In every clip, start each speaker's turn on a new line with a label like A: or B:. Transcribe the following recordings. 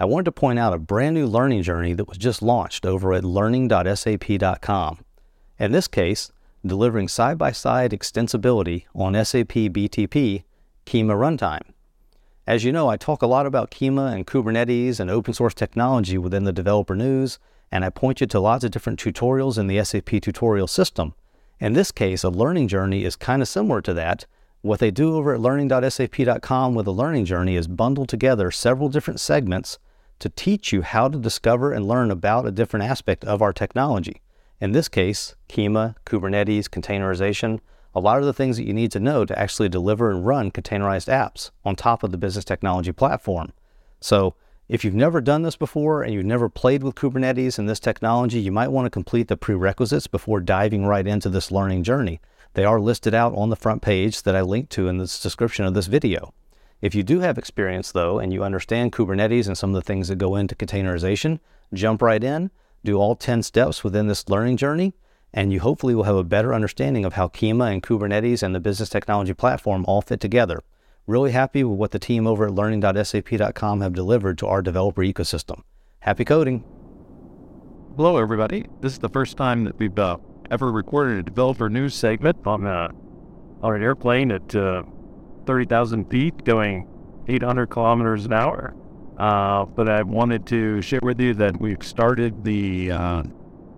A: I wanted to point out a brand new learning journey that was just launched over at learning.sap.com. In this case, delivering side by side extensibility on SAP BTP Kyma runtime. As you know, I talk a lot about Kyma and Kubernetes and open source technology within the developer news, and I point you to lots of different tutorials in the SAP tutorial system. In this case, a learning journey is kind of similar to that. What they do over at learning.sap.com with a learning journey is bundle together several different segments to teach you how to discover and learn about a different aspect of our technology. In this case, Kyma, Kubernetes, containerization, a lot of the things that you need to know to actually deliver and run containerized apps on top of the business technology platform. So, if you've never done this before and you've never played with Kubernetes and this technology, you might want to complete the prerequisites before diving right into this learning journey. They are listed out on the front page that I linked to in the description of this video. If you do have experience though, and you understand Kubernetes and some of the things that go into containerization, jump right in, do all 10 steps within this learning journey, and you hopefully will have a better understanding of how Kyma and Kubernetes and the business technology platform all fit together. Really happy with what the team over at learning.sap.com have delivered to our developer ecosystem. Happy coding.
B: Hello, everybody. This is the first time that we've uh, ever recorded a developer news segment on, uh, on an airplane at uh, 30,000 feet going 800 kilometers an hour. Uh, but I wanted to share with you that we've started the uh,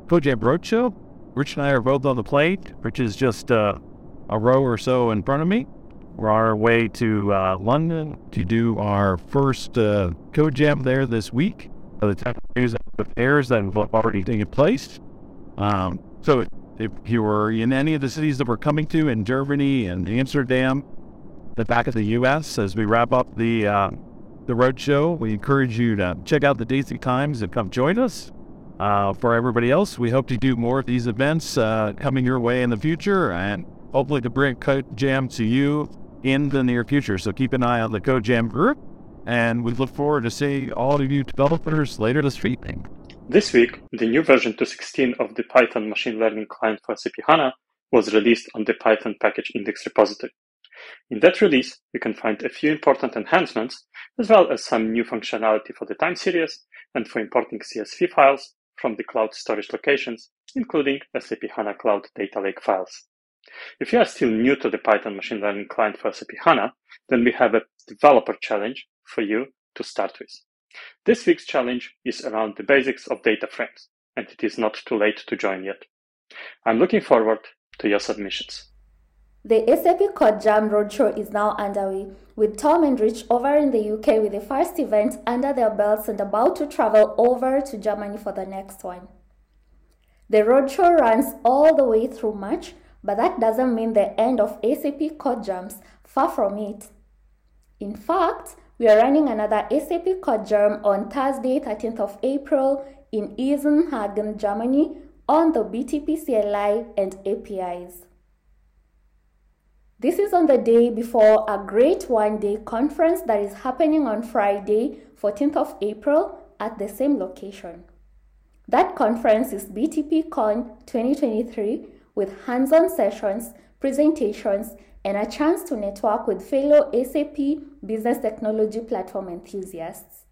B: CodeJam Roadshow Rich and I are both on the plate. Rich is just uh, a row or so in front of me. We're on our way to uh, London to do our first uh, code jam there this week. By the time news airs that have already taken place. Um, so if you were in any of the cities that we're coming to in Germany and Amsterdam, the back of the U.S. as we wrap up the uh, the road show, we encourage you to check out the and times and come join us. Uh, for everybody else, we hope to do more of these events uh, coming your way in the future and hopefully to bring Code Jam to you in the near future. So keep an eye on the Code Jam group, and we look forward to seeing all of you developers later this evening.
C: This week, the new version 2.16 of the Python machine learning client for SAP HANA was released on the Python package index repository. In that release, you can find a few important enhancements, as well as some new functionality for the time series and for importing CSV files from the cloud storage locations, including SAP HANA Cloud Data Lake files. If you are still new to the Python machine learning client for SAP HANA, then we have a developer challenge for you to start with. This week's challenge is around the basics of data frames, and it is not too late to join yet. I'm looking forward to your submissions.
D: The SAP Code Jam Roadshow is now underway, with Tom and Rich over in the UK with the first event under their belts and about to travel over to Germany for the next one. The roadshow runs all the way through March, but that doesn't mean the end of SAP Code Jams, far from it. In fact, we are running another SAP Code Jam on Thursday, 13th of April in Isernhagen, Germany on the BTP CLI and APIs. This is on the day before a great one day conference that is happening on Friday, 14th of April at the same location. That conference is BTPCon 2023 with hands on sessions, presentations, and a chance to network with fellow SAP business technology platform enthusiasts.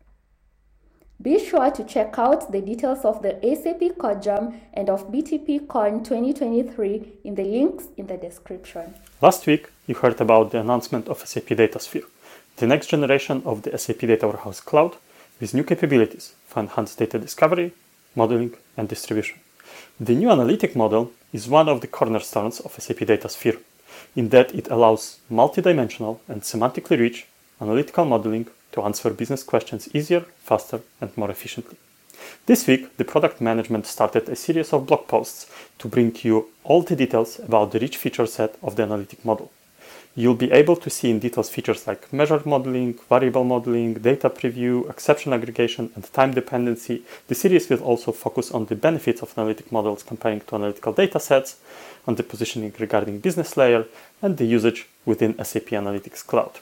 D: Be sure to check out the details of the SAP CodeJam and of BTPCon 2023 in the links in the description.
E: Last week, you heard about the announcement of SAP DataSphere, the next generation of the SAP Data Warehouse Cloud with new capabilities for enhanced data discovery, modeling, and distribution. The new analytic model is one of the cornerstones of SAP DataSphere, in that it allows multidimensional and semantically rich analytical modeling to answer business questions easier, faster, and more efficiently. This week, the product management started a series of blog posts to bring you all the details about the rich feature set of the analytic model. You'll be able to see in details features like measure modeling, variable modeling, data preview, exception aggregation, and time dependency. The series will also focus on the benefits of analytic models comparing to analytical data sets, on the positioning regarding business layer, and the usage within SAP Analytics Cloud.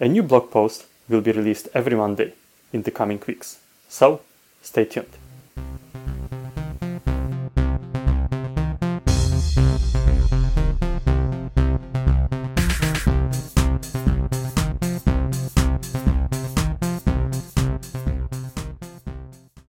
E: A new blog post will be released every Monday in the coming weeks. So, stay tuned.